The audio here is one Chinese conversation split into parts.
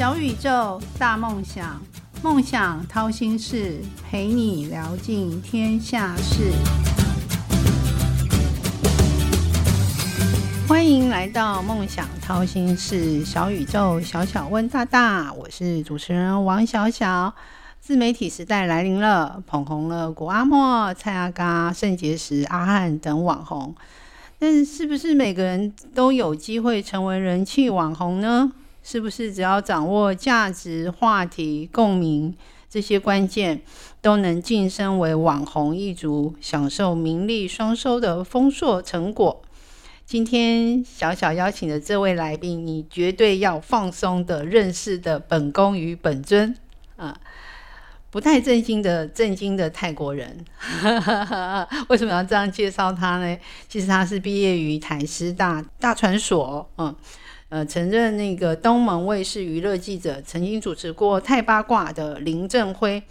小宇宙，大梦想，梦想掏心事，陪你聊尽天下事。欢迎来到梦想掏心事，小宇宙，小小问大大，我是主持人王小小。自媒体时代来临了，捧红了古阿莫、蔡阿嘎、肾结石、阿汉等网红。但是不是每个人都有机会成为人气网红呢？是不是只要掌握价值、话题、共鸣这些关键，都能晋升为网红一族，享受名利双收的丰硕成果？今天小小邀请的这位来宾，你绝对要放松的认识的本宫与本尊啊！不太震惊的震惊的泰国人，为什么要这样介绍他呢？其实他是毕业于台师大大传所，嗯，呃，曾任那个东盟卫视娱乐记者，曾经主持过《太八卦》的林正辉。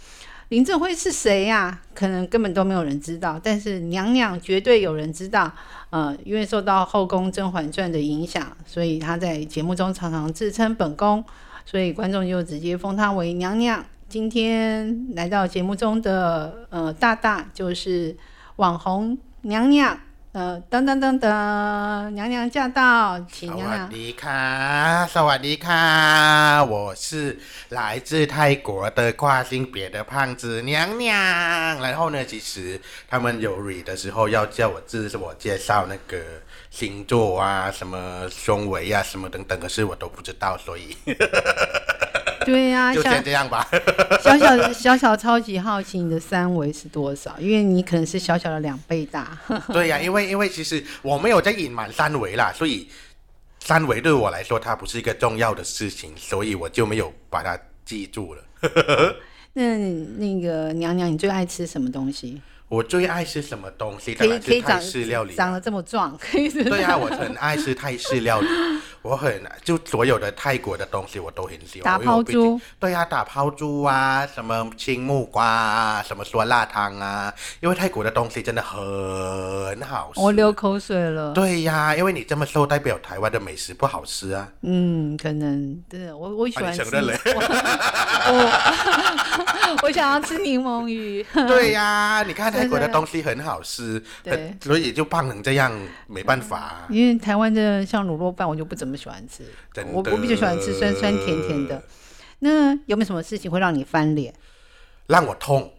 林正辉是谁呀？可能根本都没有人知道，但是娘娘绝对有人知道。呃，因为受到《后宫甄嬛传》的影响，所以他在节目中常常自称本宫，所以观众就直接封他为娘娘。今天来到节目中的呃大大就是网红娘娘，呃噔噔噔噔，娘娘驾到，请娘娘。萨瓦迪卡，萨瓦迪卡，我是来自泰国的跨性别的胖子娘娘。然后呢，其实他们有 re 的时候要叫我自我介绍那个星座啊，什么胸围啊，什么等等，可是我都不知道，所以。对呀，就先这样吧。小小小小超级好奇你的三围是多少？因为你可能是小小的两倍大。对呀，因为因为其实我没有在隐瞒三围啦，所以三围对我来说它不是一个重要的事情，所以我就没有把它记住了。那那个娘娘，你最爱吃什么东西？我最爱吃什么东西？可以可以长式料理，长得这么壮，可以对啊，我很爱吃泰式料理，我很就所有的泰国的东西我都很喜欢。打抛猪，对啊，打抛猪啊，什么青木瓜啊，什么酸辣汤啊，因为泰国的东西真的很好吃。我流口水了。对呀，因为你这么瘦，代表台湾的美食不好吃啊。嗯，可能对我我喜欢吃。我 我 想要吃柠檬鱼。对呀，你看。泰国的东西很好吃，对，所以就胖成这样，没办法。因为台湾的像卤肉饭，我就不怎么喜欢吃。我我比较喜欢吃酸酸甜甜的。那有没有什么事情会让你翻脸？让我痛。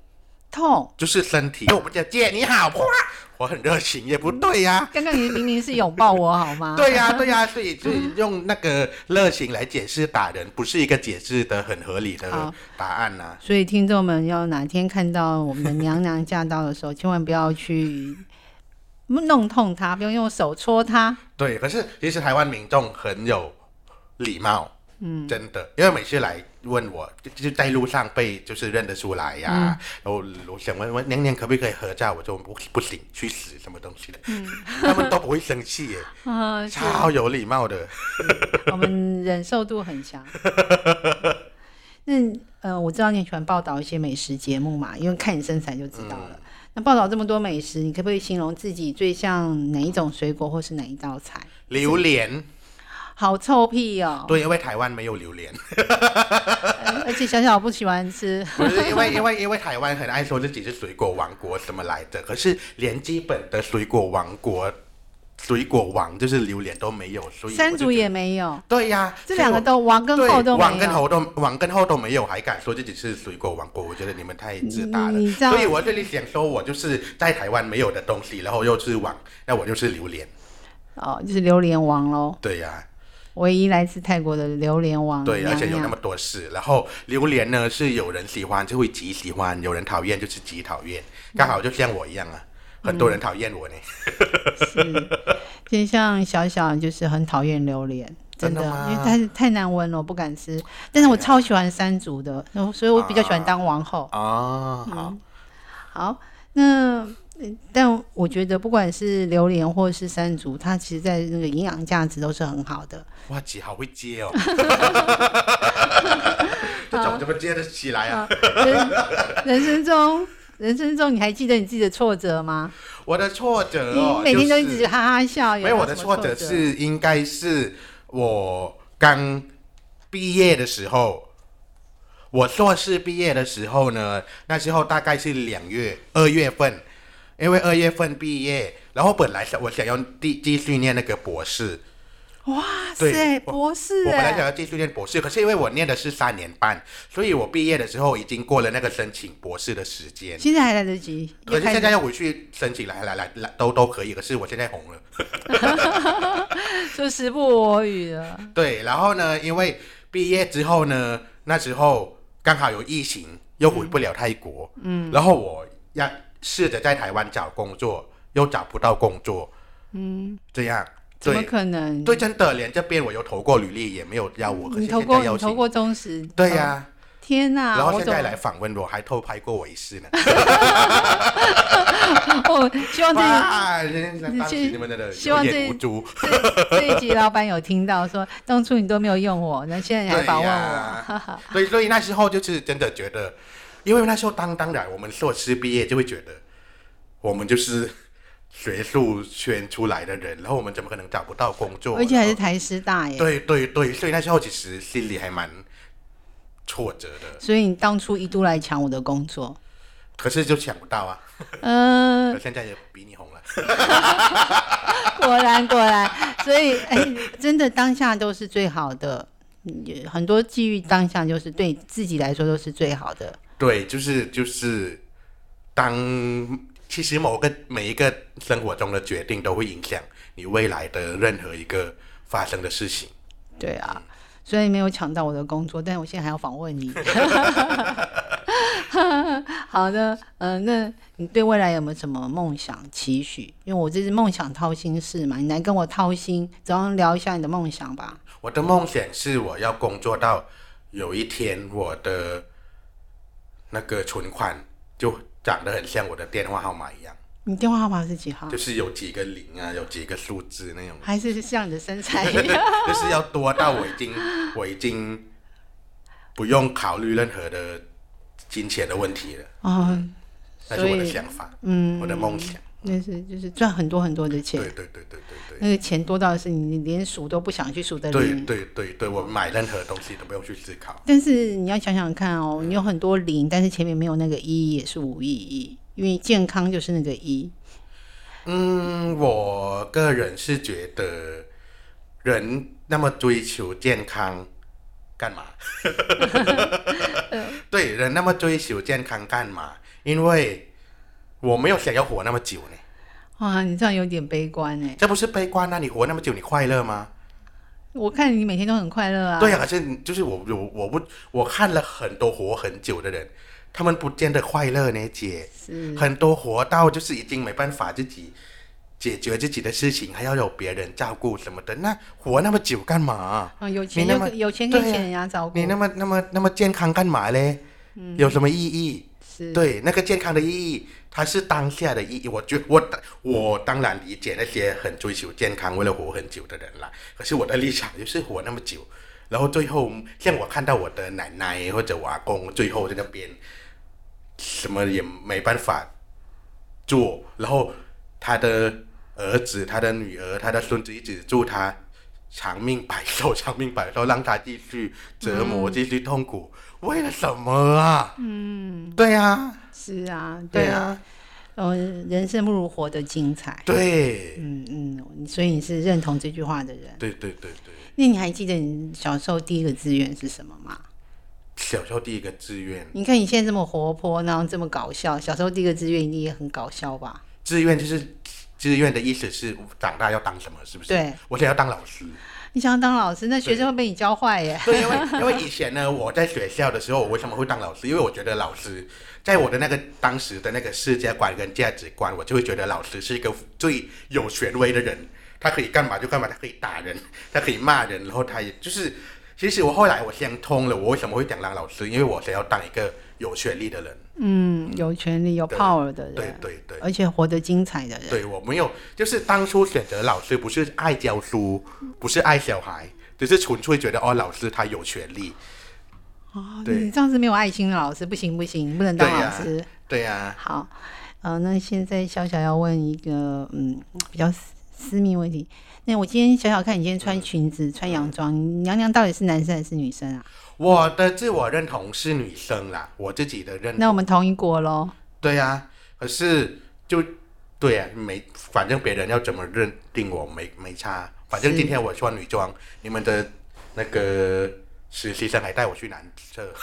痛就是身体，我们叫姐你好，哇，我很热情，也不对呀。刚刚你明明是拥抱我好吗？对 呀对呀，所以就用那个热情来解释打人，不是一个解释的很合理的答案呐。所以听众们要哪天看到我们的娘娘驾到的时候，千万不要去弄痛她，不用用手戳她。对，可是其实台湾民众很有礼貌。嗯，真的，因为每次来问我，就在路上被就是认得出来呀，然后我想问问娘娘可不可以合照，我说不不行，去死什么东西的，他们都不会生气耶，超有礼貌的，我们忍受度很强。那呃，我知道你喜欢报道一些美食节目嘛，因为看你身材就知道了。那报道这么多美食，你可不可以形容自己最像哪一种水果，或是哪一道菜？榴莲。好臭屁哦！对，因为台湾没有榴莲，而且小小不喜欢吃。不是因为因为因为台湾很爱说自己是水果王国什么来的，可是连基本的水果王国、水果王就是榴莲都没有，所以山竹也没有。对呀，这两个都王跟后都王跟后都王跟后都没有，还敢说自己是水果王国？我觉得你们太自大了。所以我这里想说，我就是在台湾没有的东西，然后又是王，那我就是榴莲。哦，就是榴莲王喽。对呀。唯一来自泰国的榴莲王，对，而且有那么多事。然后榴莲呢，是有人喜欢就会极喜欢，有人讨厌就是极讨厌，刚好就像我一样啊，很多人讨厌我呢。是，就像小小就是很讨厌榴莲，真的，因为太太难闻了，我不敢吃。但是我超喜欢山竹的，然后所以我比较喜欢当王后。哦，好，好，那。但我觉得不管是榴莲或者是山竹，它其实在那个营养价值都是很好的。哇，姐好会接哦！这种怎么接得起来啊？人生中，人生中你还记得你自己的挫折吗？我的挫折哦，每天都一直哈哈笑。没有，我的挫折是应该是我刚毕业的时候，我硕士毕业的时候呢，那时候大概是两月二月份，因为二月份毕业，然后本来想我想要继继续念那个博士，哇对塞，博士我本来想哎，要继续念博士，可是因为我念的是三年半，所以我毕业的时候已经过了那个申请博士的时间。现在还来得及，可是现在要回去申请来来来来都都可以，可是我现在红了。就时不我与了。对，然后呢，因为毕业之后呢，那时候刚好有疫情，又回不了泰国，嗯，然后我要试着在台湾找工作，又找不到工作，嗯，这样，怎么可能？对，真的，连这边我又投过履历，也没有要我，可是你投过你投过中时？对呀、天哪！然后现在来访问我，还偷拍过我一次呢。我，希望这哇，人家当时希你们的希望这这这一集老板有听到说，当初你都没有用我，那现在你还访问呀我，所以所以那时候就是真的觉得，因为那时候当当然我们硕士毕业就会觉得，我们就是学术圈出来的人，然后我们怎么可能找不到工作？而且还是台师大耶。对对对，所以那时候其实心里还蛮挫折的，所以你当初一度来抢我的工作，可是就抢不到啊，嗯、现在也比你红了。果然果然，所以哎，真的当下都是最好的，很多机遇当下就是对自己来说都是最好的。对，就是就是，当其实某个每一个生活中的决定都会影响你未来的任何一个发生的事情。对啊，虽然你没有抢到我的工作，但我现在还要访问你。好的，嗯、那你对未来有没有什么梦想期许？因为我这是梦想掏心事嘛，你来跟我掏心，早上聊一下你的梦想吧。我的梦想是我要工作到有一天我的那个存款就长得很像我的电话号码一样，你电话号码是几号？就是有几个零啊，有几个数字那种，还是像你的身材一样？就是要多到我已经我已经不用考虑任何的金钱的问题了，哦，那是我的想法，嗯，我的梦想。那是就是赚很多很多的对钱，对对对对对。那个钱多到是你连数都不想去数的对零。对对对，我买任何东西都不用去思考。但是你要想想看哦，你有很多零，但是前面没有那个一，也是无意义，因为健康就是那个一。嗯，我个人是觉得人那么追求健康干嘛？对，人那么追求健康干嘛？因为我没有想要活那么久呢。哇，你这样有点悲观哎。这不是悲观啊！你活那么久，你快乐吗？我看你每天都很快乐啊。对啊、可是就是我我我不我看了很多活很久的人，他们不见得快乐呢，姐。是很多活到就是已经没办法自己解决自己的事情，还要有别人照顾什么的，那活那么久干嘛？啊，有钱你那么有钱可以对啊请人家照顾。你那么那么那么健康干嘛嘞？有什么意义？是对，那个健康的意义，它是当下的意义。我觉我我当然理解那些很追求健康、为了活很久的人啦。可是我的立场就是活那么久，然后最后像我看到我的奶奶或者我阿公，最后在那边什么也没办法做，然后他的儿子、他的女儿、他的孙子一直祝他长命百寿、长命百寿，让他继续折磨、继续痛苦，为了什么啊？嗯，对啊，是啊，对啊，啊，呃，人生不如活得精彩。对，嗯嗯，所以你是认同这句话的人。对对对对。那你还记得你小时候第一个志愿是什么吗？小时候第一个志愿，你看你现在这么活泼，然后这么搞笑，小时候第一个志愿一定也很搞笑吧？志愿就是志愿的意思是长大要当什么，是不是？对，我想要当老师。你想要当老师，那学生会被你教坏耶。对，因为因为以前呢，我在学校的时候，我为什么会当老师？因为我觉得老师在我的那个当时的那个世界观跟价值观，我就会觉得老师是一个最有权威的人，他可以干嘛就干嘛，他可以打人，他可以骂人，然后他也就是，其实我后来我想通了，我为什么会想当老师？因为我想要当一个有权利的人。嗯，有权利、有 power 的人，对对对。而且活得精彩的人。对我没有，就是当初选择老师不是爱教书，不是爱小孩，只是纯粹觉得哦，老师他有权利。哦，对你这样子没有爱心的老师不行不行，不能当老师。对呀、好，呃，那现在小小要问一个嗯比较私密问题。那我今天小小看你今天穿裙子、穿洋装，娘娘到底是男生还是女生啊？我的自我认同是女生啦，我自己的认那我们同一国喽。对呀、可是就对呀、没，反正别人要怎么认定我没没差，反正今天我穿女装，你们的那个实习生还带我去男厕，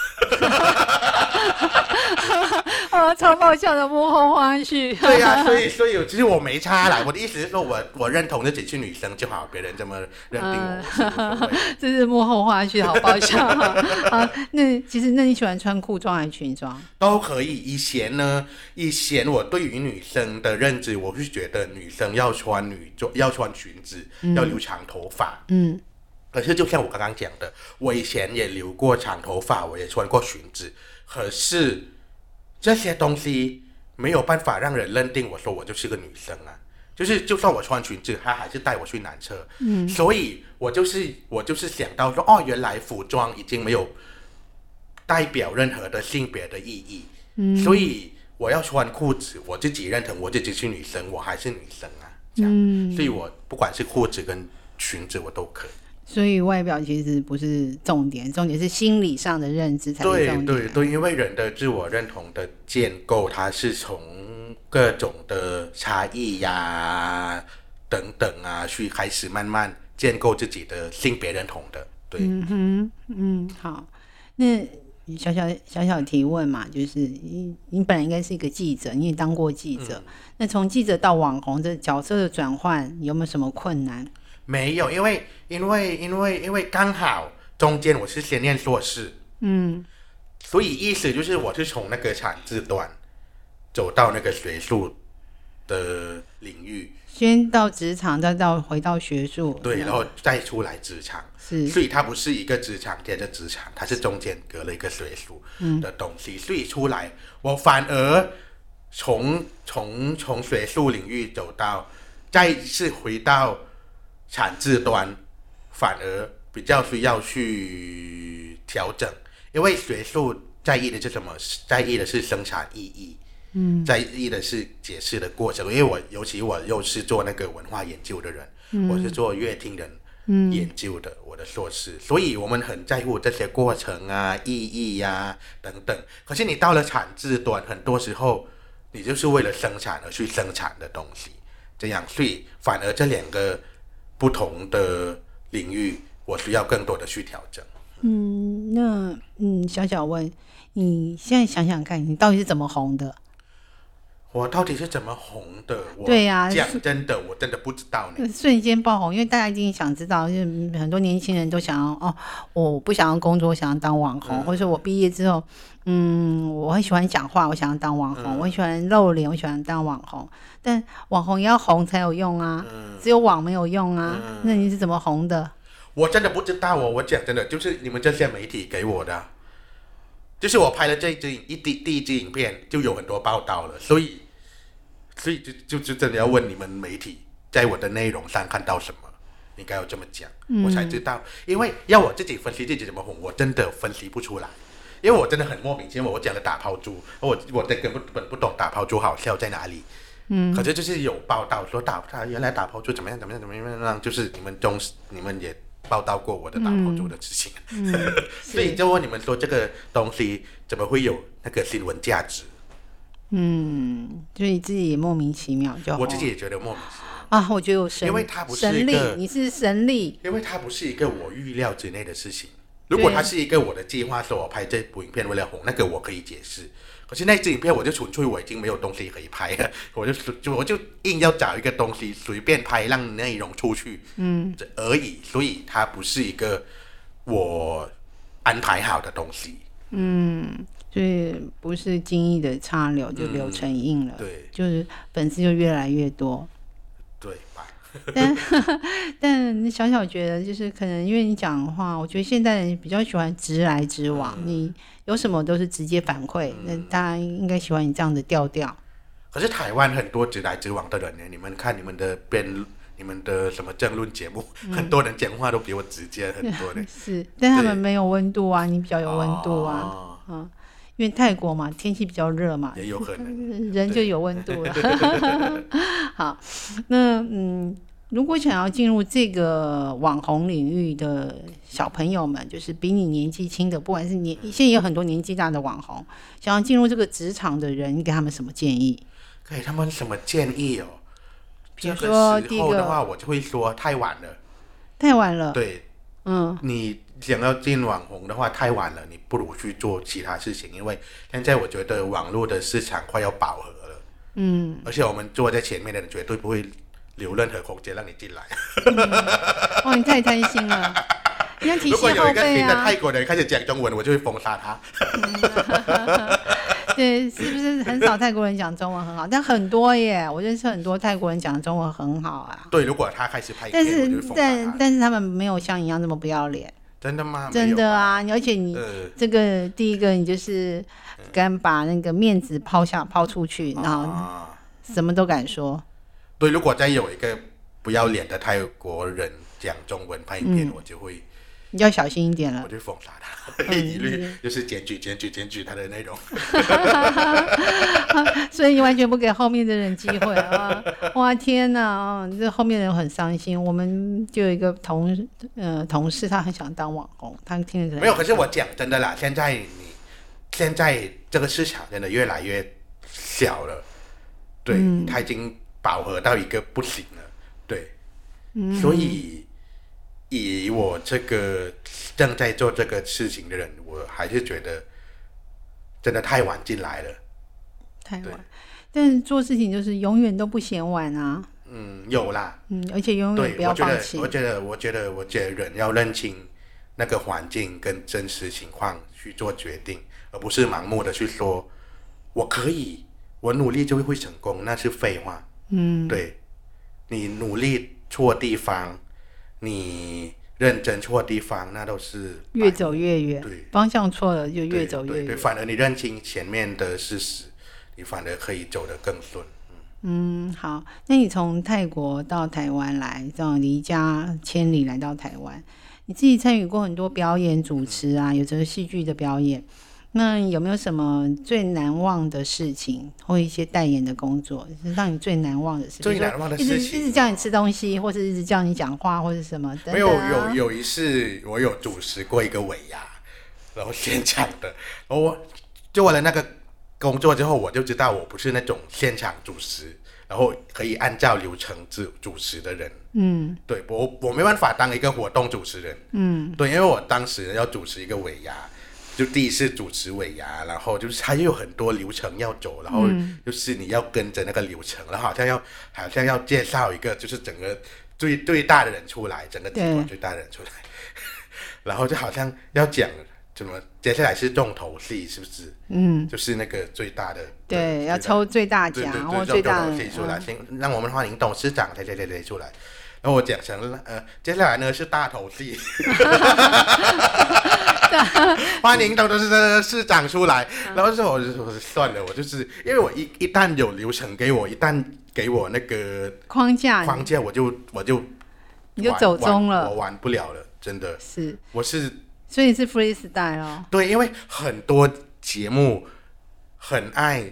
啊，超爆笑的幕后花絮。对呀、所以所以其实我没差啦，我的意思是说我我认同自己是女生就好，别人这么认定我，这是幕后花絮，好爆笑啊！那其实，那你喜欢穿裤装还是裙装？都可以。以前呢，以前我对于女生的认知，我是觉得女生要穿女装，要穿裙子，要留长头发。嗯，可是就像我刚刚讲的，我以前也留过长头发，我也穿过裙子，可是这些东西没有办法让人认定我说我就是个女生啊。就是，就算我穿裙子，他还是带我去男厕。嗯，所以我就是我就是想到说，哦，原来服装已经没有代表任何的性别的意义。嗯，所以我要穿裤子，我自己认同我自己是女生，我还是女生啊。这样，嗯所以我不管是裤子跟裙子，我都可以。所以外表其实不是重点，重点是心理上的认知才是对重点。对对，因为人的自我认同的建构，它是从各种的差异呀、等等啊，去开始慢慢建构自己的性别认同的。对，嗯哼，嗯，好，那小小小小提问嘛，就是你你本来应该是一个记者，你也当过记者，那从记者到网红这角色的转换有没有什么困难？没有，因为因为因为因为刚好中间我是先念硕士，嗯。所以意思就是我是从那个产制端走到那个学术的领域，先到职场，再到回到学术，对，然后再出来职场。是。所以它不是一个职场接着职场，它是中间隔了一个学术的东西。所以出来，我反而从从从学术领域走到，再一次回到产制端，反而比较需要去调整，因为学术在意的是什么？在意的是生产意义。嗯，在意的是解释的过程，因为我尤其我又是做那个文化研究的人，我是做乐听人研究的，我的硕士，所以我们很在乎这些过程啊、意义呀、等等。可是你到了产制端，很多时候你就是为了生产而去生产的东西，这样，所以反而这两个不同的领域，我需要更多的去调整。嗯，那嗯，小小问，你现在想想看，你到底是怎么红的？我到底是怎么红的？我对呀讲真的，我真的不知道呢。瞬间爆红，因为大家一定想知道，就是很多年轻人都想要哦，我不想要工作，我想要当网红，或者说我毕业之后，嗯，我很喜欢讲话，我想要当网红，我很喜欢露脸，我喜欢当网红，但网红也要红才有用啊，只有网没有用啊，那你是怎么红的？我真的不知道哦，我讲真的，就是你们这些媒体给我的，就是我拍了这一支影一第第一支影片就有很多报道了，所以所以就就就真的要问你们媒体，在我的内容上看到什么，应该要这么讲，我才知道，因为要我自己分析自己怎么红，我真的分析不出来。因为我真的很莫名其妙，我讲的打抛猪，我我真根本本不懂打抛猪好笑在哪里。嗯，可是就是有报道说打他原来打抛猪怎么样怎么样怎么样怎么样，就是你们中你们也报道过我的打抛猪的事情，所以就问你们说这个东西怎么会有那个新闻价值？嗯，就你自己也莫名其妙就红我自己也觉得莫名其妙，啊，我觉得我神，因为它不是神力一个，你是神力，因为它不是一个我预料之内的事情。如果它是一个我的计划，说我拍这部影片为了红，那个我可以解释。可是那支影片我就纯粹我已经没有东西可以拍了，我就就我就硬要找一个东西随便拍，让内容出去，嗯，这而已。所以它不是一个我安排好的东西。嗯所以不是经意的插流就流成印了，对就是粉丝就越来越多。对吧？但 但小小觉得，就是可能因为你讲的话，我觉得现代人比较喜欢直来直往，你有什么都是直接反馈，那大家应该喜欢你这样的调调。可是台湾很多直来直往的人呢，你们看你们的辩，你们的什么政论节目，很多人讲话都比我直接很多的。是，但他们没有温度啊，你比较有温度啊，哦嗯，因为泰国嘛，天气比较热嘛，也有可能。人就有温度了。好，那嗯，如果想要进入这个网红领域的小朋友们，就是比你年纪轻的，不管是年现在有很多年纪大的网红，想要进入这个职场的人，你给他们什么建议？给他们什么建议哦？比如这说第一个个时候的话，我就会说太晚了。太晚了，对嗯，你想要进网红的话，太晚了，你不如去做其他事情，因为现在我觉得网络的市场快要饱和了。嗯，而且我们坐在前面的人绝对不会留任何空间让你进来。哦，你太贪心了，你要提如果携后辈有一个新的啊泰，国人开始讲中文，我就会封杀他。对，是不是很少泰国人讲中文很好？但很多耶，我认识很多泰国人讲中文很好啊。对，如果他开始拍片，但是但他。但是他们没有像你一样那么不要脸，真的吗？真的啊。而且你呃，这个第一个，你就是敢把那个面子抛下抛出去，然后啊，什么都敢说。对，如果再有一个不要脸的泰国人讲中文拍影片，嗯我就会你要小心一点了。我就封杀他，嗯 一律就是检举检举检举他的内容。所以你完全不给后面的人机会啊！哇天哪，啊，这后面的人很伤心。我们就有一个同呃同事，他很想当网红，他听了没有，可是我讲真的啦，现在你现在这个市场真的越来越小了，对，嗯它已经饱和到一个不行了，对，嗯。所以以我这个正在做这个事情的人，我还是觉得真的太晚进来了，太晚。但是做事情就是永远都不嫌晚啊，嗯，有啦，嗯，而且永远，不要我觉得，放弃。我。觉得，我觉得，我觉得人要认清那个环境跟真实情况去做决定，而不是盲目的去说我可以，我努力就会成功，那是废话。嗯，对，你努力错地方，你认真错地方，那都是越走越远，对方向错了就对越走越远。反而你认清前面的事实，你反而可以走得更顺。嗯，好，那你从泰国到台湾来，这样离家千里来到台湾，你自己参与过很多表演、主持啊，有这个戏剧的表演。那有没有什么最难忘的事情，或一些代言的工作，是让你最难忘的事情？最难忘的事情一直叫你吃东西，或者一直叫你讲话，或者什么等等、啊。没有有有一次，我有主持过一个尾牙，然后现场的，然后我做完了那个工作之后，我就知道我不是那种现场主持，然后可以按照流程主主持的人。嗯对我我没办法当一个活动主持人，嗯对，因为我当时要主持一个尾牙，就第一次主持尾牙，然后就是他又有很多流程要走，然后就是你要跟着那个流程，然后好像要好像要介绍一个就是整个最最大的人出来，整个集团最大的人出来，然后就好像要讲怎么接下来是重头戏，是不是？嗯，就是那个最大的对，要抽最大对对奖最大的戏出来，嗯。先让我们欢迎董事长谁谁谁谁出来。然后我讲成了，呃，接下来呢是大头戏，欢迎董事市长出来。嗯然后是我就说算了，我就是因为我一一旦有流程给我，一旦给我那个框架，框架，我就我就你就走中了我玩不了了，真的。是，我是所以是 freestyle 哦。对，因为很多节目很爱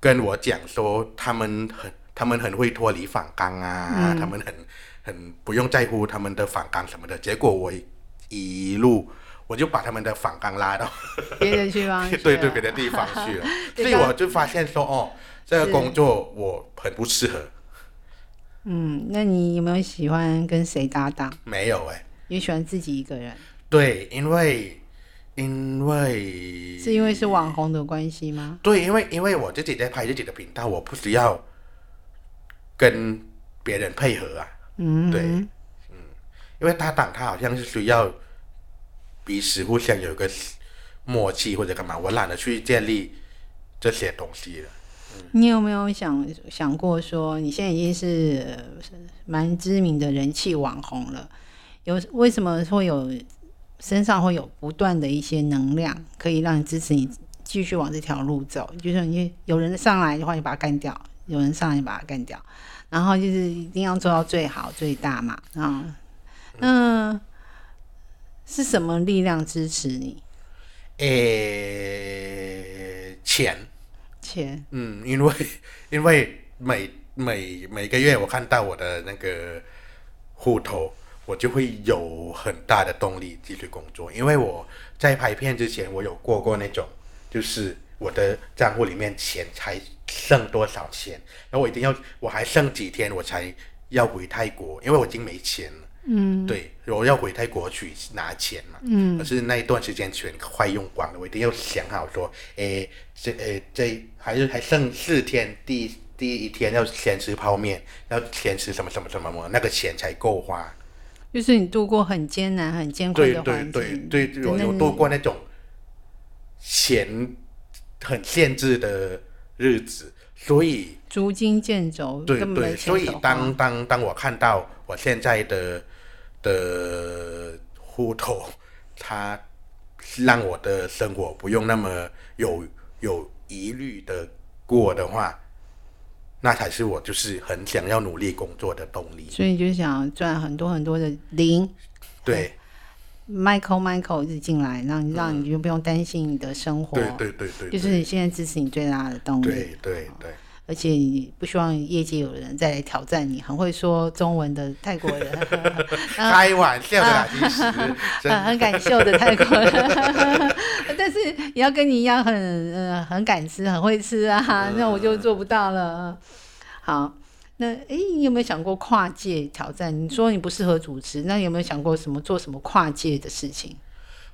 跟我讲说，他们很他们很会脱离反纲啊，嗯他们很很不用在乎他们的反纲什么的。结果我一路我就把他们的反纲拉到 别的地方去 对对别的地方去了，所以我就发现说，哦，这个工作我很不适合。嗯，那你有没有喜欢跟谁搭档？没有哎、也喜欢自己一个人，对，因为因为是因为是网红的关系吗？对，因为因为我自己在拍自己的频道，我不需要跟别人配合啊。嗯，对嗯因为搭档他好像是需要彼此互相有个默契或者干嘛，我懒得去建立这些东西了。你有没有想想过说，你现在已经是蛮知名的人气网红了，有为什么会有身上会有不断的一些能量，可以让你支持你继续往这条路走？就是你有人上来的话，你把他干掉；有人上来，你把他干掉。然后就是一定要做到最好最大嘛，啊，那是什么力量支持你？诶，钱，钱，嗯，因为 因为每每每个月我看到我的那个户头，我就会有很大的动力继续工作，因为我在拍片之前，我有过过那种，就是我的账户里面钱才剩多少钱，然后我一定要我还剩几天我才要回泰国，因为我已经没钱了。嗯对，我要回泰国去拿钱嘛。嗯可是那一段时间全快用光了，我一定要想好说，诶，这诶这还是还剩四天，第第一天要先吃泡面，要先吃什么什么什么么，那个钱才够花。就是你度过很艰难、很艰苦对对的环对有有度过那种钱很限制的日子，所以捉襟见肘，对对，所以当当当我看到我现在的的户头，它让我的生活不用那么有有疑虑的过的话，那才是我就是很想要努力工作的动力。所以你就想赚很多很多的零。对，Michael Michael 一直进来，让让你就不用担心你的生活，对对对对，就是你现在支持你最大的动力。对对对，而且你不希望业界有人再来挑战你，很会说中文的泰国人，开玩笑的啦，其实 真很很敢秀的泰国人，但是也要跟你一样很呃很敢吃，很会吃啊，那我就做不到了。好，那诶，你有没有想过跨界挑战？你说你不适合主持，那有没有想过什么做什么跨界的事情？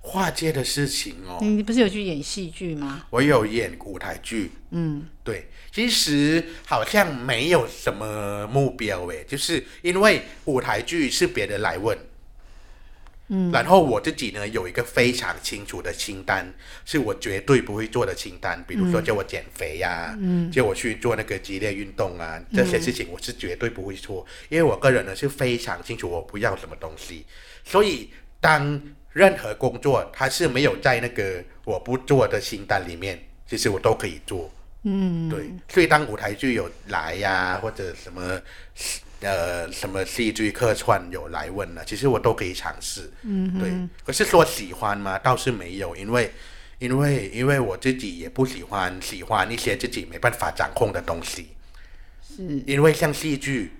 跨界的事情哦。你你不是有去演戏剧吗？我有演舞台剧，嗯，对，其实好像没有什么目标诶，就是因为舞台剧是别人来问，嗯，然后我自己呢有一个非常清楚的清单，是我绝对不会做的清单，比如说叫我减肥呀、嗯，叫我去做那个激烈运动啊，这些事情我是绝对不会做，因为我个人呢是非常清楚我不要什么东西，所以当任何工作它是没有在那个我不做的清单里面，其实我都可以做。嗯，对，所以当舞台剧有来呀、或者什么呃什么戏剧客串有来问了，其实我都可以尝试。嗯，对。可是说喜欢吗？倒是没有，因为因为因为我自己也不喜欢喜欢一些自己没办法掌控的东西，是，因为像戏剧。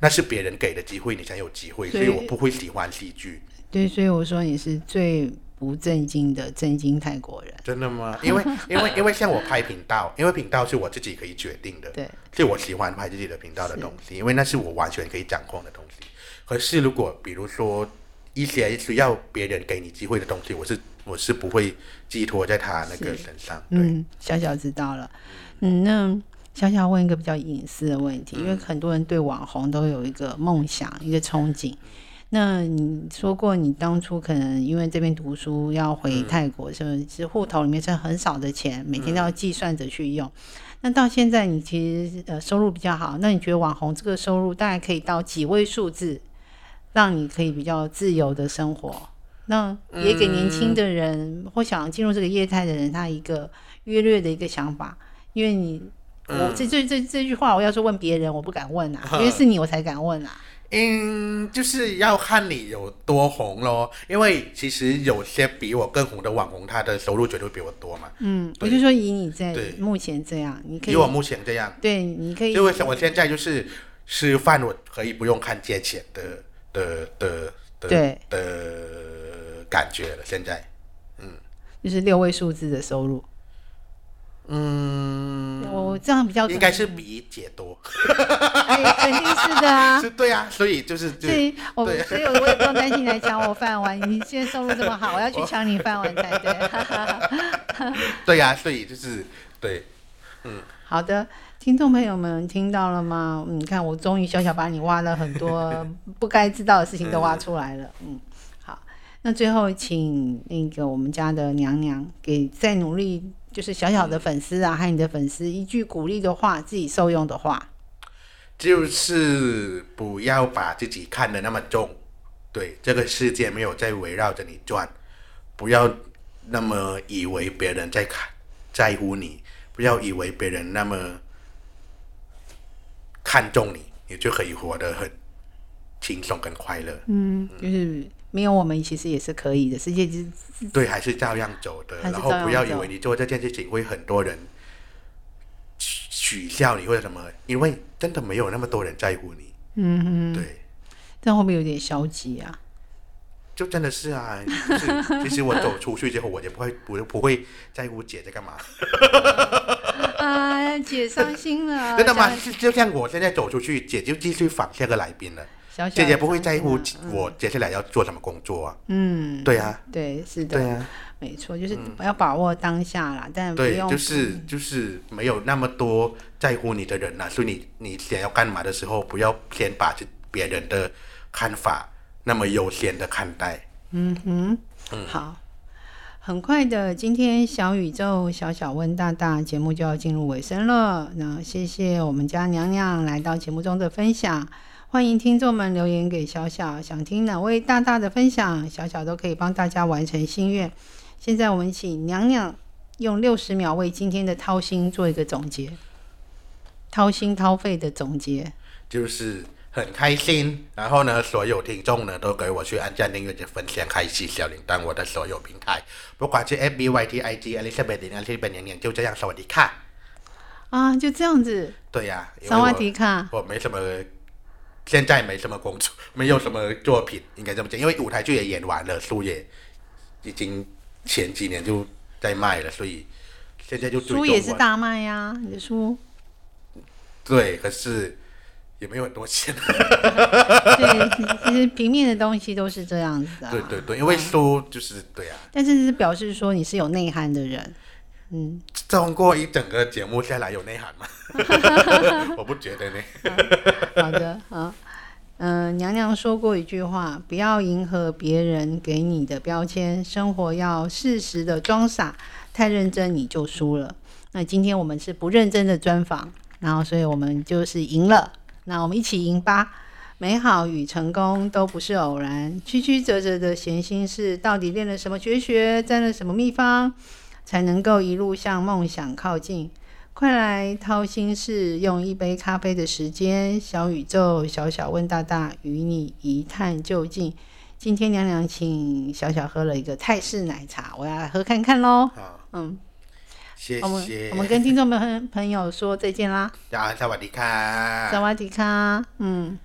那是别人给的机会，你才有机会，所以对我不会喜欢戏剧。对，所以我说你是最不正经的正经泰国人。真的吗？因为 因为因为像我拍频道，因为频道是我自己可以决定的，对，是我喜欢拍自己的频道的东西，因为那是我完全可以掌控的东西。可是如果比如说一些需要别人给你机会的东西，我是我是不会寄托在他那个身上。对，嗯，小小知道了。嗯，那小小问一个比较隐私的问题，因为很多人对网红都有一个梦想、一个憧憬。那你说过，你当初可能因为这边读书要回泰国，是不是户头里面剩很少的钱，每天都要计算着去用。那到现在你其实呃收入比较好，那你觉得网红这个收入大概可以到几位数字，让你可以比较自由的生活？那也给年轻的人、或想进入这个业态的人，他一个约略的一个想法，因为你。我这这这这句话，我要是问别人，我不敢问啊，因为是你我才敢问啊。嗯，就是要看你有多红咯。因为其实有些比我更红的网红，他的收入绝对比我多嘛。嗯，我对就说以你在对目前这样，你可以以我目前这样，对，你可以因为我现在就是吃饭我可以不用看借钱的的的的对的感觉了。现在，嗯就是六位数字的收入。嗯，我这样比较应该是比姐多，哎，肯定是的啊。是对啊，所以就是就所以我对所以我也不用担心你来抢我饭碗。你现在收入这么好，我要去抢你饭碗才对。对呀、所以就是对，嗯好的，听众朋友们听到了吗？嗯你看，我终于小小把你挖了很多不该知道的事情都挖出来了。嗯，好，那最后请那个我们家的娘娘给再努力，就是小小的粉丝啊，还有你的粉丝一句鼓励的话，自己受用的话。就是不要把自己看得那么重，对，这个世界没有在围绕着你转，不要那么以为别人在看在乎你，不要以为别人那么看重你，你就可以活得很轻松跟快乐。嗯，就是没有我们其实也是可以的，世界就是对，还是照样走的，然后不要以为你做这件事情会很多人取笑你或者什么，因为真的没有那么多人在乎你。嗯哼，对，这样会不会有点消极啊？就真的是啊，就是 其实我走出去之后，我也不会不不会在乎姐在干嘛。啊，姐伤心了。真的吗？小就就像我现在走出去，姐就继续访下个来宾了。小小姐姐不会在乎我接下来要做什么工作啊。嗯，对啊，对，是的，对啊，没错，就是要把握当下啦，但不对，用就是就是没有那么多在乎你的人呐、所以你你想要干嘛的时候，不要先把这别人的看法那么优先的看待。嗯哼，嗯好。很快的，今天小宇宙小小问大大节目就要进入尾声了。那谢谢我们家娘娘来到节目中的分享，欢迎听众们留言给小小，想听哪位大大的分享，小小都可以帮大家完成心愿。现在我们请娘娘用六十秒为今天的掏心做一个总结，掏心掏肺的总结。就是很开心。然后呢，所有听众呢都给我去按赞、订阅、及分享、开启小铃铛，我的所有平台，不管是 FB、YT、IG、Elizabeth 林、Elizabeth 年年，就这样，สวัสดีค่ะ。啊，就这样子，对呀、因为萨瓦我迪卡。我没什么， 现在没什么工作，没有什么作品，应该这么讲，因为舞台剧也演完了，书也已经前几年就在卖了，所以现在就书也是大卖呀、你的书，对，可是也没有很多钱。对，其实平面的东西都是这样子啊。对对对，因为书就是对啊，但是是表示说你是有内涵的人，嗯，通过一整个节目下来有内涵吗？我不觉得呢。好的，好。嗯、娘娘说过一句话：不要迎合别人给你的标签，生活要适时的装傻，太认真你就输了。那今天我们是不认真的专访，然后所以我们就是赢了。那我们一起赢吧！美好与成功都不是偶然，曲曲折折的闲心事，到底练了什么绝学，沾了什么秘方，才能够一路向梦想靠近。快来掏心事，用一杯咖啡的时间，小宇宙小小问大大，与你一探究竟。今天娘娘请小小喝了一个泰式奶茶，我要来喝看看喽。嗯，谢谢。我们我们跟听众朋朋友说再见啦。啊，萨瓦迪卡，萨瓦迪卡，嗯。